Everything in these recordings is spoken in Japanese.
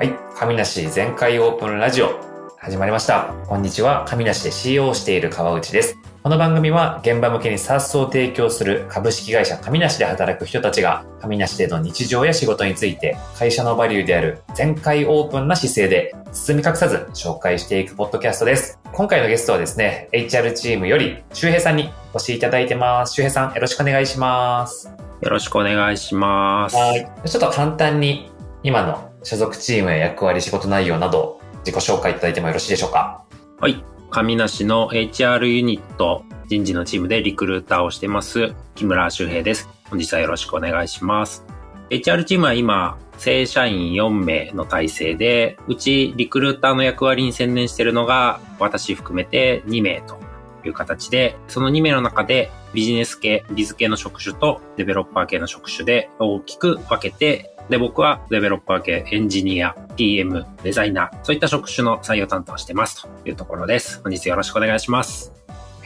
はい。神梨全開オープンラジオ、始まりました。こんにちは。神梨で CEO をしている川内です。この番組は現場向けに SaaS を提供する株式会社神梨で働く人たちが神梨での日常や仕事について会社のバリューである全開オープンな姿勢で包み隠さず紹介していくポッドキャストです。今回のゲストはですね、HR チームより周平さんにお越しいただいてます。周平さんよろしくお願いします。よろしくお願いします。はい。ちょっと簡単に今の所属チームや役割、仕事内容など自己紹介いただいてもよろしいでしょうか？はい。神梨の HR ユニット人事のチームでリクルーターをしてます木村修平です。本日はよろしくお願いします。HR チームは今、正社員4名の体制で、うちリクルーターの役割に専念しているのが私含めて2名という形で、その2名の中でビジネス系、ビズ系の職種とデベロッパー系の職種で大きく分けてで、僕はデベロッパー系、エンジニア、PM、デザイナー、そういった職種の採用担当をしてますというところです。本日よろしくお願いします。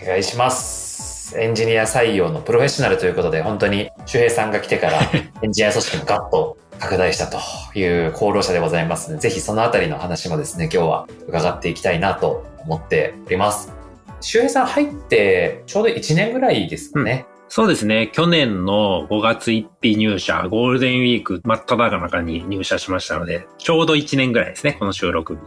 お願いします。エンジニア採用のプロフェッショナルということで、本当に周平さんが来てから エンジニア組織もガッと拡大したという功労者でございますので、ぜひそのあたりの話もですね、今日は伺っていきたいなと思っております。周平さん入ってちょうど1年ぐらいですかね。そうですね。去年の5月1日入社、ゴールデンウィーク真っ只中に入社しましたので、ちょうど1年ぐらいですね、この収録日。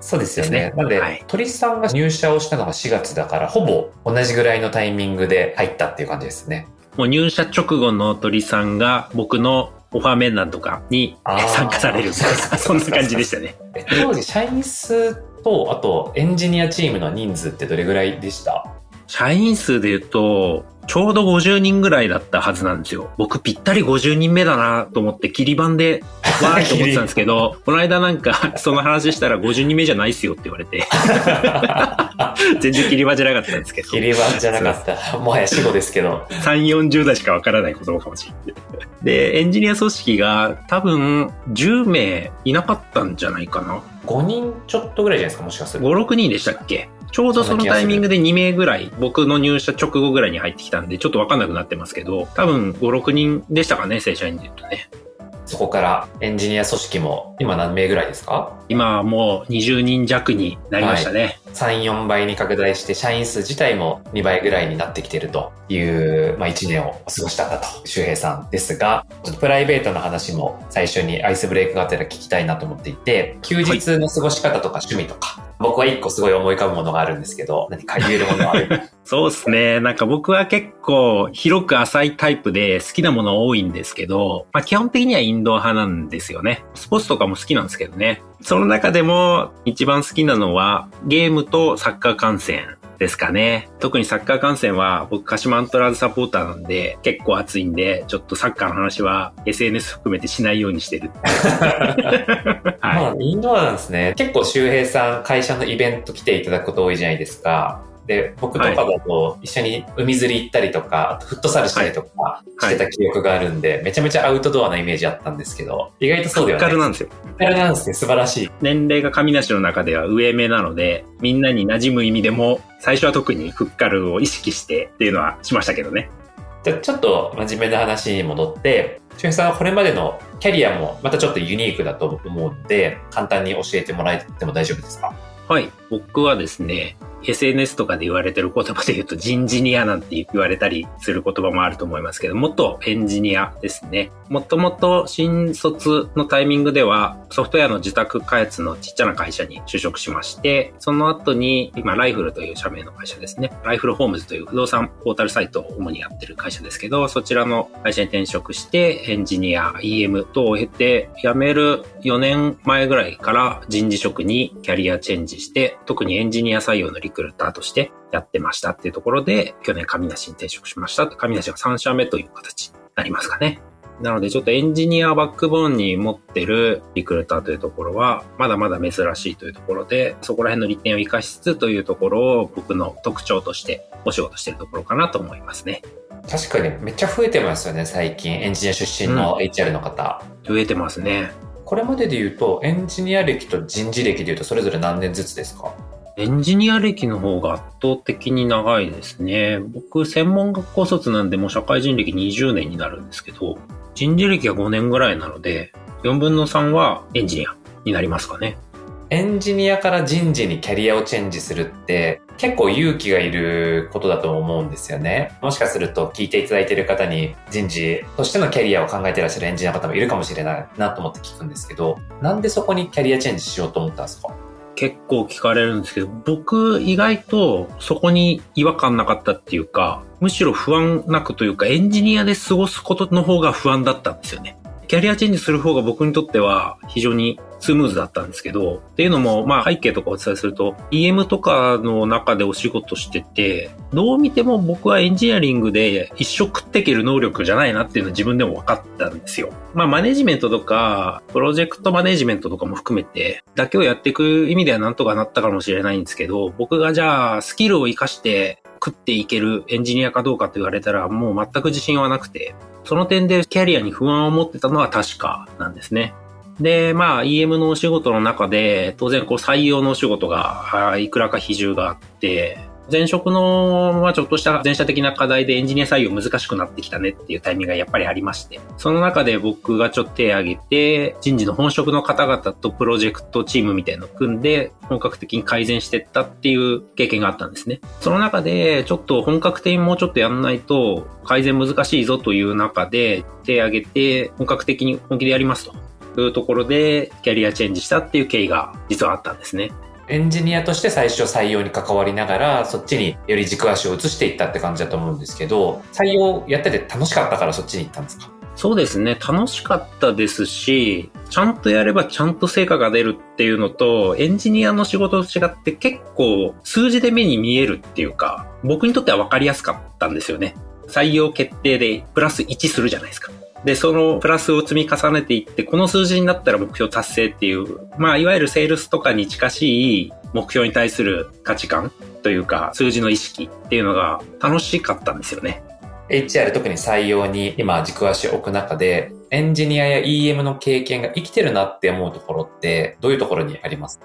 そうですよね。ねなので、はい鳥さんが入社をしたのが4月だから、ほぼ同じぐらいのタイミングで入ったっていう感じですね。もう入社直後の鳥さんが僕のオファー面談とかに参加されるそんな感じでしたね。え当時、社員数と、あと、エンジニアチームの人数ってどれぐらいでした？社員数で言うと、ちょうど50人ぐらいだったはずなんですよ。僕ぴったり50人目だなと思って切り板でわーいと思ってたんですけど、この間なんかその話したら50人目じゃないっすよって言われて、全然切り板じゃなかったんですけど、切り板じゃなかった。もはや死後ですけど。3、40代しかわからない子供かもしれない。で、エンジニア組織が多分10名いなかったんじゃないかな。5人ちょっとぐらいじゃないですか、もしかすると。5、6人でしたっけ？ちょうどそのタイミングで2名ぐらい、僕の入社直後ぐらいに入ってきたんで、ちょっとわかんなくなってますけど、多分5、6人でしたかね、正社員で言うとね。そこからエンジニア組織も今何名ぐらいですか？今はもう20人弱になりましたね。3、4倍に拡大して、社員数自体も2倍ぐらいになってきているという、まあ1年を過ごしたんだと、周平さんですが、ちょっとプライベートな話も最初にアイスブレイクがあったら聞きたいなと思っていて、休日の過ごし方とか趣味とか、僕は1個すごい思い浮かぶものがあるんですけど、何か言えるものはある？そうですね。なんか僕は結構広く浅いタイプで好きなもの多いんですけど、まあ基本的にはインドア派なんですよね。スポーツとかも好きなんですけどね。その中でも一番好きなのはゲームとサッカー観戦ですかね。特にサッカー観戦は僕鹿島アントラーズサポーターなんで結構熱いんで、ちょっとサッカーの話は SNS 含めてしないようにしてる。まはあ、インドアなんですね。結構周平さん、会社のイベント来ていただくこと多いじゃないですか。で、僕とかだと一緒に海釣り行ったりとか、あとフットサルしたりとかしてた記憶があるんで、めちゃめちゃアウトドアなイメージあったんですけど、意外とい。そうではない。フッカルなんですよ。フッカルなんですね。素晴らしい。年齢が神梨の中では上目なので、みんなに馴染む意味でも、最初は特にフッカルを意識してっていうのはしましたけどね。じゃあちょっと真面目な話に戻って、周平さんはこれまでのキャリアもまたちょっとユニークだと思うんで、簡単に教えてもらえても大丈夫ですか？はい。僕はですね、SNS とかで言われてる言葉で言うと人事ニアなんて言われたりする言葉もあると思いますけど、元エンジニアですね。もともと新卒のタイミングではソフトウェアの自宅開発のちっちゃな会社に就職しまして、その後に今ライフルという社名の会社ですね。ライフルホームズという不動産ポータルサイトを主にやってる会社ですけど、そちらの会社に転職してエンジニア、EM 等を経て辞める4年前ぐらいから人事職にキャリアチェンジして、特にエンジニア採用のリクルーターとしてやってましたっていうところで、去年神梨に転職しました。神梨は3社目という形になりますかね。なのでちょっとエンジニアバックボーンに持ってるリクルーターというところは、まだまだ珍しいというところで、そこら辺の利点を活かしつつというところを僕の特徴としてお仕事してるところかなと思いますね。確かにめっちゃ増えてますよね、最近。エンジニア出身の HR の方。増えてますね。これまでで言うと、エンジニア歴と人事歴で言うと、それぞれ何年ずつですか？エンジニア歴の方が圧倒的に長いですね。僕、専門学校卒なんでもう社会人歴20年になるんですけど、人事歴は5年ぐらいなので、4分の3はエンジニアになりますかね。エンジニアから人事にキャリアをチェンジするって結構勇気がいることだと思うんですよね。もしかすると聞いていただいている方に人事としてのキャリアを考えていらっしゃるエンジニアの方もいるかもしれないなと思って聞くんですけど、なんでそこにキャリアチェンジしようと思ったんですか？結構聞かれるんですけど、僕意外とそこに違和感なかったっていうか、むしろ不安なくというか、エンジニアで過ごすことの方が不安だったんですよね。キャリアチェンジする方が僕にとっては非常にスムーズだったんですけど、っていうのも、まあ背景とかお伝えすると、EM とかの中でお仕事してて、どう見ても僕はエンジニアリングで一生食っていける能力じゃないなっていうのは自分でも分かったんですよ。まあマネジメントとか、プロジェクトマネジメントとかも含めて、だけをやっていく意味ではなんとかなったかもしれないんですけど、僕がじゃあスキルを活かして食っていけるエンジニアかどうかと言われたらもう全く自信はなくて、その点でキャリアに不安を持ってたのは確かなんですね。で、まあ EM のお仕事の中で当然こう採用のお仕事がいくらか比重があって、前職の、まあ、ちょっとした前者的な課題でエンジニア採用難しくなってきたねっていうタイミングがやっぱりありまして、その中で僕がちょっと手を挙げて、人事の本職の方々とプロジェクトチームみたいのを組んで、本格的に改善してったっていう経験があったんですね。その中で、ちょっと本格的にもうちょっとやんないと、改善難しいぞという中で、手を挙げて、本格的に本気でやりますというところで、キャリアチェンジしたっていう経緯が実はあったんですね。エンジニアとして最初採用に関わりながら、そっちにより軸足を移していったって感じだと思うんですけど、採用やってて楽しかったからそっちに行ったんですか？そうですね。楽しかったですし、ちゃんとやればちゃんと成果が出るっていうのと、エンジニアの仕事と違って結構数字で目に見えるっていうか、僕にとっては分かりやすかったんですよね。採用決定でプラス1するじゃないですか。で、そのプラスを積み重ねていって、この数字になったら目標達成っていう、まあ、いわゆるセールスとかに近しい目標に対する価値観というか、数字の意識っていうのが楽しかったんですよね。HR 特に採用に今軸足を置く中で、エンジニアや EM の経験が生きてるなって思うところってどういうところにあります？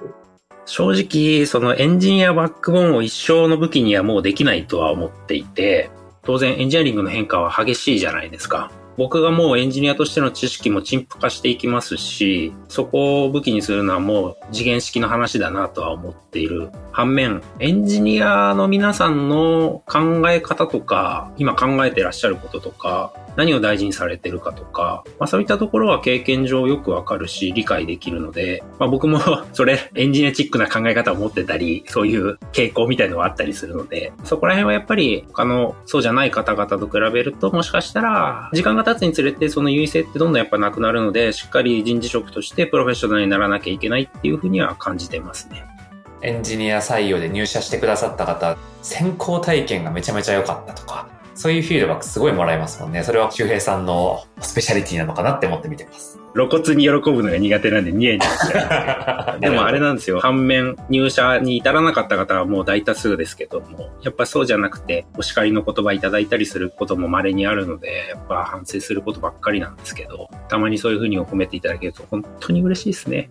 正直、そのエンジニアバックボーンを一生の武器にはもうできないとは思っていて、当然エンジニアリングの変化は激しいじゃないですか。僕がもうエンジニアとしての知識も陳腐化していきますし、そこを武器にするのはもう次元式の話だなとは思っている。反面、エンジニアの皆さんの考え方とか、今考えてらっしゃることとか、何を大事にされてるかとか、まあそういったところは経験上よくわかるし、理解できるので、まあ僕も それ、エンジニアチックな考え方を持ってたり、そういう傾向みたいのがあったりするので、そこら辺はやっぱり他のそうじゃない方々と比べると、もしかしたら、時間が経つにつれてその優位性ってどんどんやっぱなくなるので、しっかり人事職としてプロフェッショナルにならなきゃいけないっていうふうには感じてますね。エンジニア採用で入社してくださった方、先行体験がめちゃめちゃ良かったとか、そういうフィードバックすごいもらえますもんね。それは周平さんのスペシャリティなのかなって思って見てます。露骨に喜ぶのが苦手なんでニヤニヤしてでもあれなんですよ。反面、入社に至らなかった方はもう大多数ですけども、やっぱそうじゃなくて、お叱りの言葉いただいたりすることも稀にあるので、やっぱ反省することばっかりなんですけど、たまにそういうふうに褒めていただけると本当に嬉しいですね。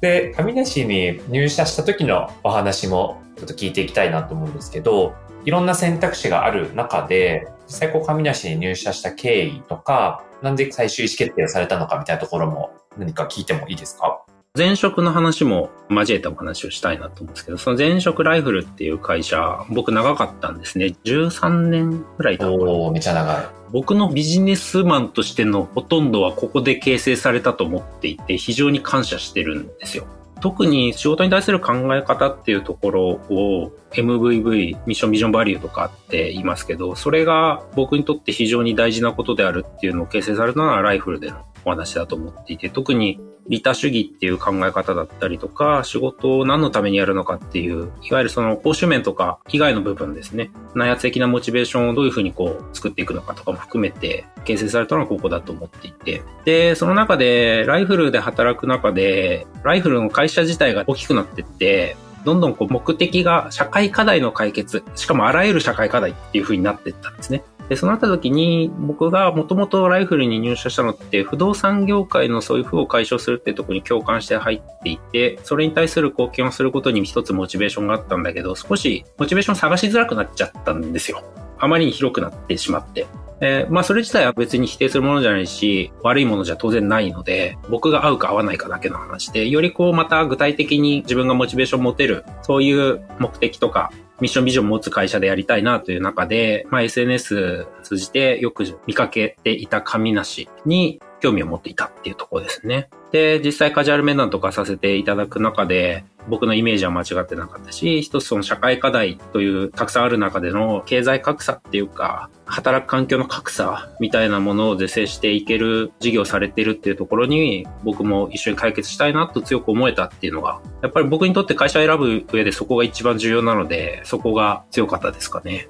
で、上梨に入社した時のお話もちょっと聞いていきたいなと思うんですけど、いろんな選択肢がある中で、実際こう上梨に入社した経緯とか、なんで最終意思決定をされたのかみたいなところも何か聞いてもいいですか？前職の話も交えたお話をしたいなと思うんですけど、その前職ライフルっていう会社、僕長かったんですね。13年くらいだおめちゃ長い。僕のビジネスマンとしてのほとんどはここで形成されたと思っていて、非常に感謝してるんですよ。特に仕事に対する考え方っていうところを MVV、ミッションビジョンバリューとかって言いますけど、それが僕にとって非常に大事なことであるっていうのを形成されたのはライフルでのお話だと思っていて、特に利他主義っていう考え方だったりとか、仕事を何のためにやるのかっていう、いわゆるその報酬面とか以外の部分ですね。内圧的なモチベーションをどういうふうにこう作っていくのかとかも含めて形成されたのはここだと思っていて。で、その中でライフルで働く中で、ライフルの会社自体が大きくなってって、どんどんこう目的が社会課題の解決、しかもあらゆる社会課題っていう風になっていったんですね。で、そうなった時に、僕がもともとライフルに入社したのって、不動産業界のそういう負を解消するっていうとこに共感して入っていて、それに対する貢献をすることに一つモチベーションがあったんだけど、少しモチベーション探しづらくなっちゃったんですよ。あまりに広くなってしまって、えー、まあそれ自体は別に否定するものじゃないし、悪いものじゃ当然ないので、僕が合うか合わないかだけの話で、よりこうまた具体的に自分がモチベーション持てる、そういう目的とか、ミッションビジョンを持つ会社でやりたいなという中で、まあ SNS 通じてよく見かけていた神梨に興味を持っていたっていうところですね。で、実際カジュアル面談とかさせていただく中で、僕のイメージは間違ってなかったし、一つその社会課題というたくさんある中での経済格差っていうか、働く環境の格差みたいなものを是正していける事業されてるっていうところに、僕も一緒に解決したいなと強く思えたっていうのが、やっぱり僕にとって会社を選ぶ上でそこが一番重要なので、そこが強かったですかね。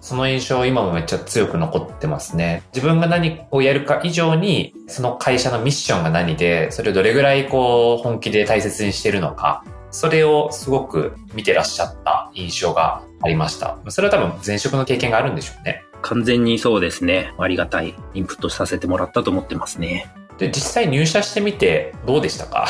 その印象今もめっちゃ強く残ってますね。自分が何をやるか以上に、その会社のミッションが何で、それをどれぐらいこう本気で大切にしてるのか、それをすごく見てらっしゃった印象がありました。それは多分前職の経験があるんでしょうね。完全にそうですね。ありがたいインプットさせてもらったと思ってますね。で、実際入社してみてどうでしたか？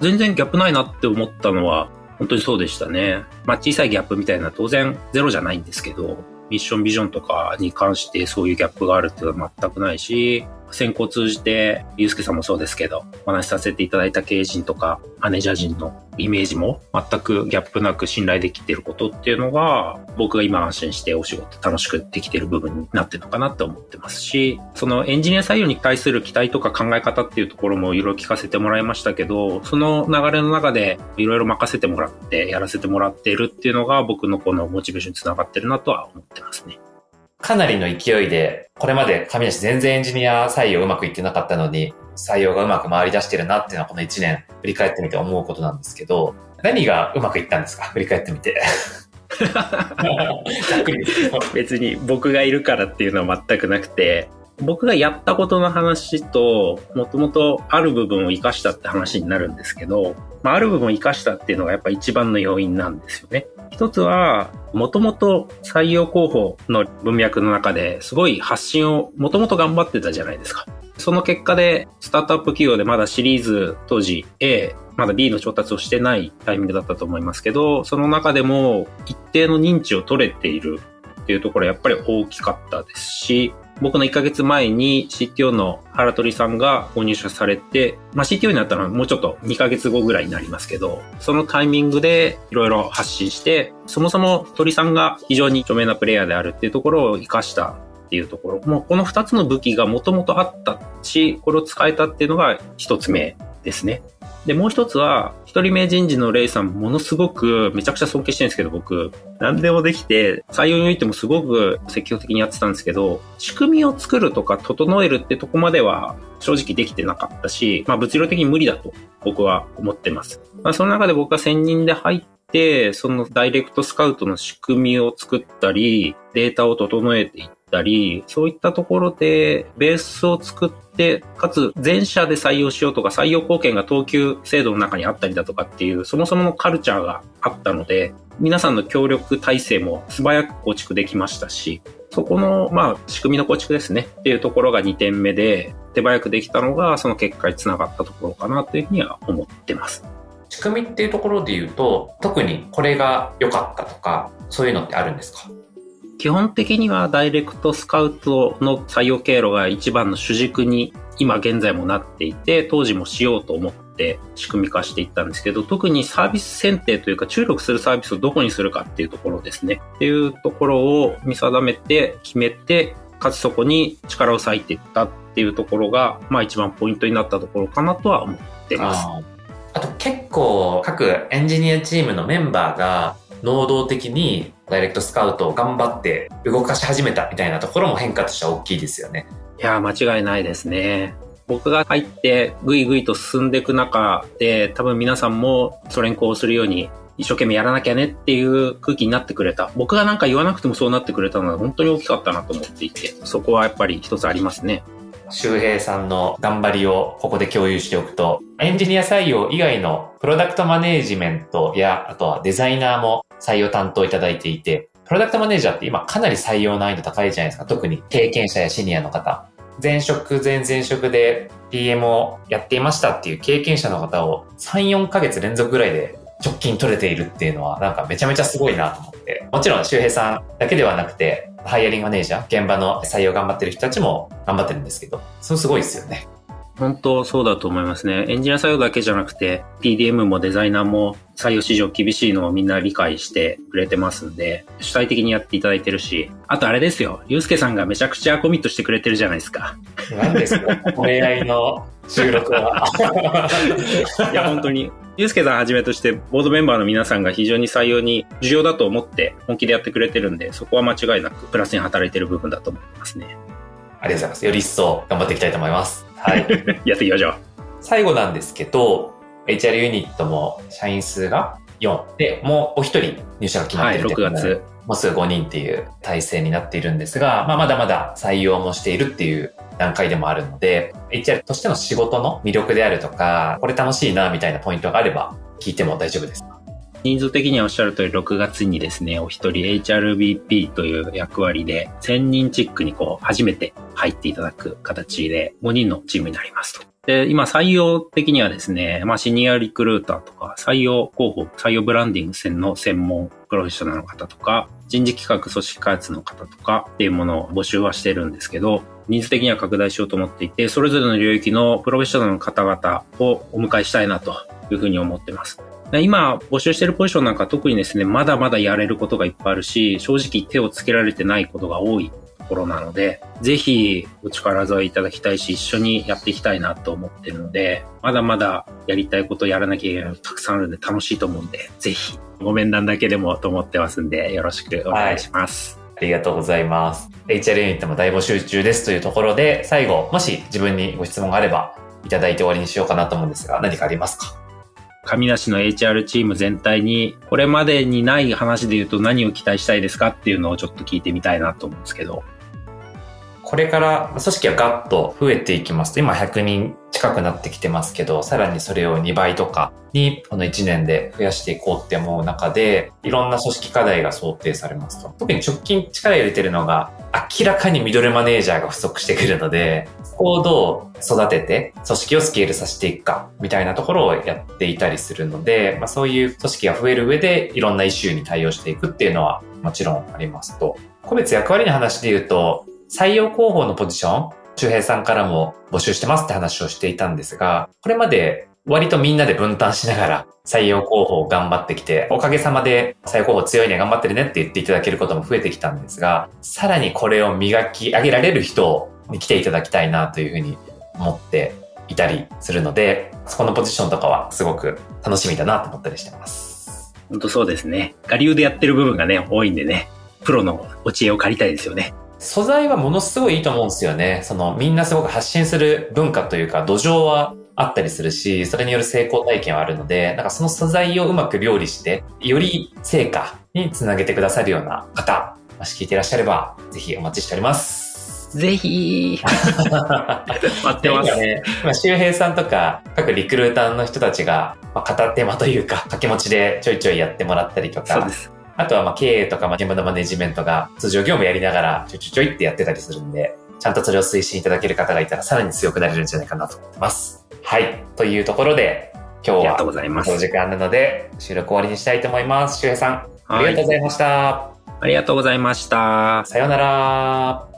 全然ギャップないなって思ったのは、本当にそうでしたね。まあ小さいギャップみたいな当然ゼロじゃないんですけど、ミッションビジョンとかに関してそういうギャップがあるっていうのは全くないし、先行通じて、ゆうすけさんもそうですけど、お話しさせていただいた経営陣とか、マネージャー陣のイメージも全くギャップなく信頼できてることっていうのが、僕が今安心してお仕事楽しくできてる部分になってるのかなって思ってますし、そのエンジニア採用に対する期待とか考え方っていうところもいろいろ聞かせてもらいましたけど、その流れの中でいろいろ任せてもらってやらせてもらっているっていうのが僕のこのモチベーションにつながってるなとは思ってますね。かなりの勢いで、これまで神梨全然エンジニア採用うまくいってなかったのに、採用がうまく回り出してるなっていうのはこの1年振り返ってみて思うことなんですけど、何がうまくいったんですか？振り返ってみて。別に僕がいるからっていうのは全くなくて、僕がやったことの話と、もともとある部分を活かしたって話になるんですけど、まあ、ある部分を活かしたっていうのがやっぱ一番の要因なんですよね。一つは、もともと採用候補の文脈の中ですごい発信をもともと頑張ってたじゃないですか。その結果で、スタートアップ企業でまだシリーズ当時 A、まだ B の調達をしてないタイミングだったと思いますけど、その中でも一定の認知を取れているっていうところはやっぱり大きかったですし、僕の1ヶ月前に CTO の原鳥さんがご入社されて、まあ、CTO になったのはもうちょっと2ヶ月後ぐらいになりますけど、そのタイミングでいろいろ発信して、そもそも鳥さんが非常に著名なプレイヤーであるっていうところを活かしたっていうところ、もうこの2つの武器がもともとあったし、これを使えたっていうのが1つ目ですね。で、もう一つは、一人目人事のレイさん、ものすごくめちゃくちゃ尊敬してるんですけど、僕、何でもできて、採用においてもすごく積極的にやってたんですけど、仕組みを作るとか整えるってとこまでは正直できてなかったし、まあ物理的に無理だと僕は思ってます。まあその中で僕が専任で入って、そのダイレクトスカウトの仕組みを作ったり、データを整えていってたり、そういったところでベースを作って、かつ全社で採用しようとか採用貢献が等級制度の中にあったりだとかっていう、そもそものカルチャーがあったので、皆さんの協力体制も素早く構築できましたし、そこの、まあ、仕組みの構築ですねっていうところが2点目で、手早くできたのが、その結果につながったところかなというふうには思ってます。仕組みっていうところで言うと、特にこれが良かったとか、そういうのってあるんですか？基本的にはダイレクトスカウトの採用経路が一番の主軸に今現在もなっていて、当時もしようと思って仕組み化していったんですけど、特にサービス選定というか注力するサービスをどこにするかっていうところですね。っていうところを見定めて決めて、かつそこに力を割いていったっていうところが、まあ一番ポイントになったところかなとは思ってます。あと結構各エンジニアチームのメンバーが能動的にダイレクトスカウトを頑張って動かし始めたみたいなところも変化としては大きいですよね。いや、間違いないですね。僕が入ってぐいぐいと進んでいく中で多分皆さんもそれにこうするように一生懸命やらなきゃねっていう空気になってくれた。僕がなんか言わなくてもそうなってくれたのは本当に大きかったなと思っていて、そこはやっぱり一つありますね。周平さんの頑張りをここで共有しておくと、エンジニア採用以外のプロダクトマネージメントや、あとはデザイナーも採用担当いただいていて、プロダクトマネージャーって今かなり採用難易度高いじゃないですか。特に経験者やシニアの方。前職、前々職で PM をやっていましたっていう経験者の方を3、4ヶ月連続ぐらいで直近取れているっていうのはなんかめちゃめちゃすごいなと思って。もちろん周平さんだけではなくて、ハイアリングマネージャー、現場の採用頑張ってる人たちも頑張ってるんですけど、そのすごいですよね。本当そうだと思いますね。エンジニア採用だけじゃなくて、PDM もデザイナーも採用市場厳しいのをみんな理解してくれてますんで、主体的にやっていただいてるし、あとあれですよ、ゆうすけさんがめちゃくちゃコミットしてくれてるじゃないですか。何ですか恋愛の収録は。いや、本当に。ゆうすけさんはじめとして、ボードメンバーの皆さんが非常に採用に重要だと思って本気でやってくれてるんで、そこは間違いなくプラスに働いてる部分だと思いますね。ありがとうございます。より一層頑張っていきたいと思います。はい。やっていきましょう。最後なんですけど、HR ユニットも社員数が4で、もうお一人入社が決まってるはい、6月。もうすぐ5人っていう体制になっているんですが、まあ、まだまだ採用もしているっていう段階でもあるので、HR としての仕事の魅力であるとか、これ楽しいなみたいなポイントがあれば聞いても大丈夫ですか人数的にはおっしゃる通り6月にですね、お一人 HRBP という役割で1000人チックにこう初めて入っていただく形で5人のチームになりますと。で、今採用的にはですね、まあシニアリクルーターとか採用広報、採用ブランディング専の専門プロフェッショナルの方とか、人事企画組織開発の方とかっていうものを募集はしてるんですけど、人数的には拡大しようと思っていて、それぞれの領域のプロフェッショナルの方々をお迎えしたいなというふうに思ってます。今、募集しているポジションなんか特にですね、まだまだやれることがいっぱいあるし、正直手をつけられてないことが多いところなので、ぜひお力添えいただきたいし、一緒にやっていきたいなと思ってるので、まだまだやりたいことやらなきゃいけないのたくさんあるんで楽しいと思うんで、ぜひご面談だけでもと思ってますんで、よろしくお願いします。ありがとうございます。HR ユニットも大募集中ですというところで、最後、もし自分にご質問があれば、いただいて終わりにしようかなと思うんですが、何かありますか？神梨の HR チーム全体に、これまでにない話で言うと何を期待したいですかっていうのをちょっと聞いてみたいなと思うんですけど。これから組織がガッと増えていきますと、今100人近くなってきてますけど、さらにそれを2倍とかにこの1年で増やしていこうって思う中で、いろんな組織課題が想定されますと。特に直近力入れてるのが、明らかにミドルマネージャーが不足してくるので、そこをどう育てて組織をスケールさせていくか、みたいなところをやっていたりするので、まあ、そういう組織が増える上で、いろんなイシューに対応していくっていうのはもちろんありますと。個別役割の話で言うと、採用広報のポジション、周平さんからも募集してますって話をしていたんですが、これまで割とみんなで分担しながら採用広報を頑張ってきて、おかげさまで採用広報強いね、頑張ってるねって言っていただけることも増えてきたんですが、さらにこれを磨き上げられる人に来ていただきたいなというふうに思っていたりするので、そこのポジションとかはすごく楽しみだなと思ったりしてます。本当そうですね。我流でやってる部分がね、多いんでね、プロのお知恵を借りたいですよね。素材はものすごいいいと思うんですよね。そのみんなすごく発信する文化というか土壌はあったりするし、それによる成功体験はあるので、なんかその素材をうまく料理して、より成果につなげてくださるような方、もし聞いていらっしゃれば、ぜひお待ちしております。ぜひ待ってます。今ね、今周平さんとか各リクルーターの人たちが、まあ、片手間というか掛け持ちでちょいちょいやってもらったりとかそうで、す。あとはまあ経営とかまあ現場のマネジメントが通常業務やりながらちょいちょいちょいってやってたりするんで、ちゃんとそれを推進いただける方がいたらさらに強くなれるんじゃないかなと思ってます。はい。というところで、今日ありがとうはございますお。時間なので収録終わりにしたいと思います。周平さん、ありがとうございました。ありがとうございました。さようなら。